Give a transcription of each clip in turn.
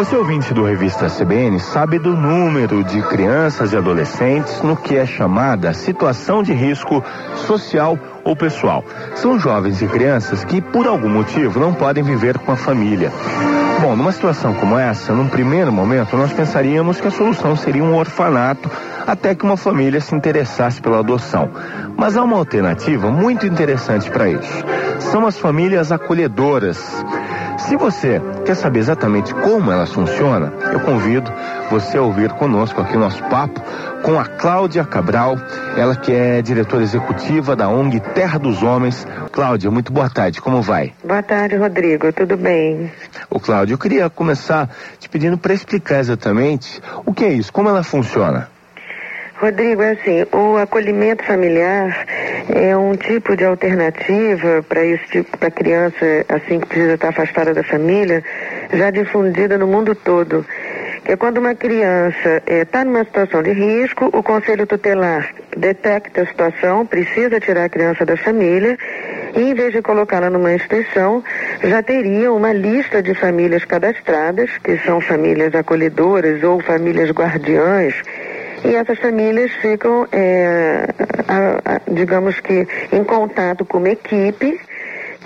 Você ouvinte do Revista CBN sabe do número de crianças e adolescentes no que é chamada situação de risco social ou pessoal. São jovens e crianças que, por algum motivo, não podem viver com a família. Bom, numa situação como essa, num primeiro momento, nós pensaríamos que a solução seria um orfanato até que uma família se interessasse pela adoção. Mas há uma alternativa muito interessante para isso. São as famílias acolhedoras. Se você quer saber exatamente como elas funcionam, eu convido você a ouvir conosco aqui o nosso papo com a Cláudia Cabral, ela que é diretora executiva da ONG Terra dos Homens. Cláudia, muito boa tarde, como vai? Boa tarde, Rodrigo, tudo bem? Ô Cláudia, eu queria começar te pedindo para explicar exatamente o que é isso, como ela funciona. Rodrigo, é assim, o acolhimento familiar é um tipo de alternativa para esse tipo, para criança assim que precisa estar afastada da família, já difundida no mundo todo. Que é quando uma criança está é, numa situação de risco, o conselho tutelar detecta a situação, precisa tirar a criança da família e em vez de colocá-la numa instituição, já teria uma lista de famílias cadastradas, que são famílias acolhedoras ou famílias guardiãs e essas famílias ficam, é, a, a, digamos que, em contato com uma equipe,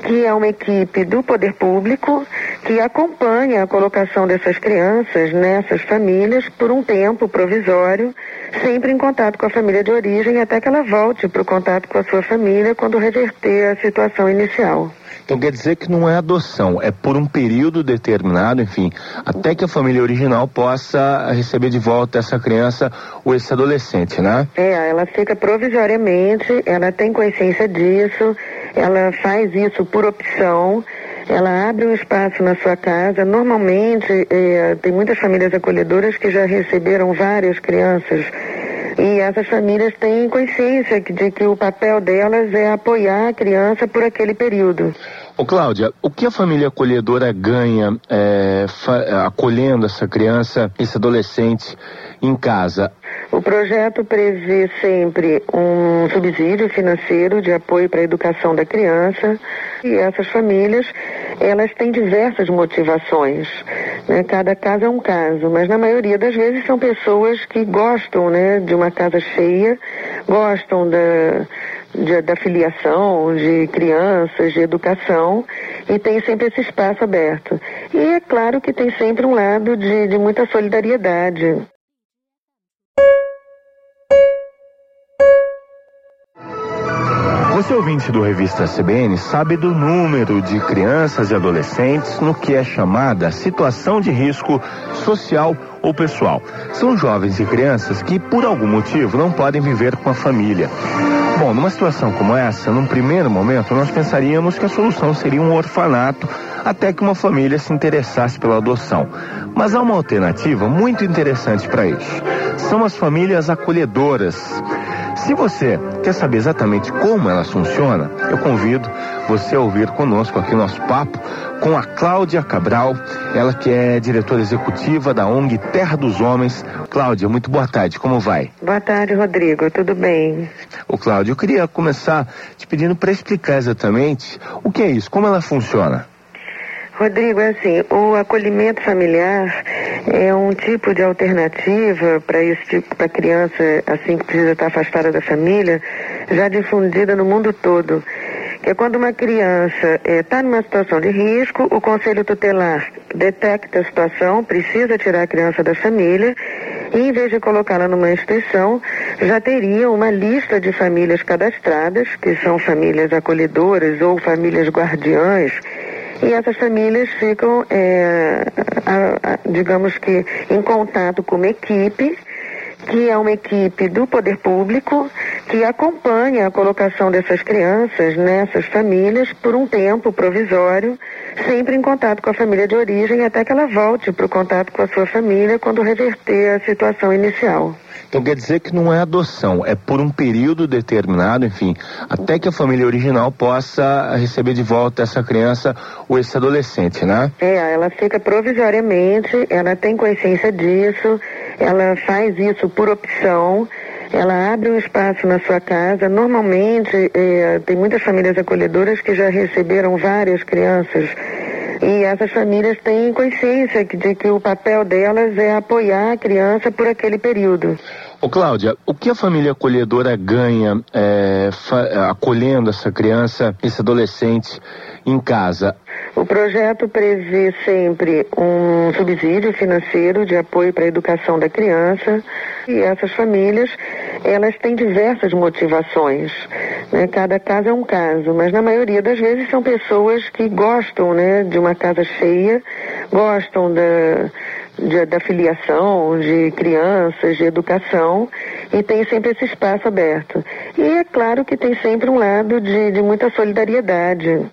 que é uma equipe do poder público, que acompanha a colocação dessas crianças nessas famílias por um tempo provisório, sempre em contato com a família de origem, até que ela volte para o contato com a sua família quando reverter a situação inicial. Então quer dizer que não é adoção, é por um período determinado, enfim, até que a família original possa receber de volta essa criança ou esse adolescente, né? É, ela fica provisoriamente, ela tem consciência disso, ela faz isso por opção. Ela abre um espaço na sua casa. Normalmente, é, tem muitas famílias acolhedoras que já receberam várias crianças e essas famílias têm consciência de que o papel delas é apoiar a criança por aquele período. Ô Cláudia, o que a família acolhedora ganha é, acolhendo essa criança, esse adolescente em casa? O projeto prevê sempre um subsídio financeiro de apoio para a educação da criança e essas famílias elas têm diversas motivações. Né? Cada caso é um caso, mas na maioria das vezes são pessoas que gostam né, de uma casa cheia, gostam da, de, da filiação de crianças, de educação, e tem sempre esse espaço aberto. E é claro que tem sempre um lado de, de muita solidariedade. Você ouvinte do Revista CBN sabe do número de crianças e adolescentes no que é chamada situação de risco social ou pessoal. São jovens e crianças que, por algum motivo, não podem viver com a família. Bom, numa situação como essa, num primeiro momento, nós pensaríamos que a solução seria um orfanato até que uma família se interessasse pela adoção. Mas há uma alternativa muito interessante para isso. São as famílias acolhedoras. Se você quer saber exatamente como elas funcionam, eu convido você a ouvir conosco aqui o nosso papo com a Cláudia Cabral, ela que é diretora executiva da ONG Terra dos Homens. Cláudia, muito boa tarde, como vai? Boa tarde, Rodrigo, tudo bem? Ô Cláudia, eu queria começar te pedindo para explicar exatamente o que é isso, como ela funciona. Rodrigo, é assim, o acolhimento familiar é um tipo de alternativa para esse tipo, para criança assim que precisa estar afastada da família, já difundida no mundo todo. Que é quando uma criança está é, numa situação de risco, o conselho tutelar detecta a situação, precisa tirar a criança da família e em vez de colocá-la numa instituição, já teria uma lista de famílias cadastradas, que são famílias acolhedoras ou famílias guardiãs e essas famílias ficam, é, a, a, digamos que, em contato com uma equipe, que é uma equipe do poder público, que acompanha a colocação dessas crianças nessas famílias por um tempo provisório, sempre em contato com a família de origem, até que ela volte para o contato com a sua família quando reverter a situação inicial. Então quer dizer que não é adoção, é por um período determinado, enfim, até que a família original possa receber de volta essa criança ou esse adolescente, né? É, ela fica provisoriamente, ela tem consciência disso, ela faz isso por opção. Ela abre um espaço na sua casa. Normalmente, é, tem muitas famílias acolhedoras que já receberam várias crianças E essas famílias têm consciência de que o papel delas é apoiar a criança por aquele período. Ô Cláudia, o que a família acolhedora ganha é, acolhendo essa criança, esse adolescente em casa? O projeto prevê sempre um subsídio financeiro de apoio para a educação da criança e essas famílias elas têm diversas motivações. Né? Cada caso é um caso, mas na maioria das vezes são pessoas que gostam né, de uma casa cheia, gostam da, de, da filiação de crianças, de educação, e tem sempre esse espaço aberto. E é claro que tem sempre um lado de, de muita solidariedade.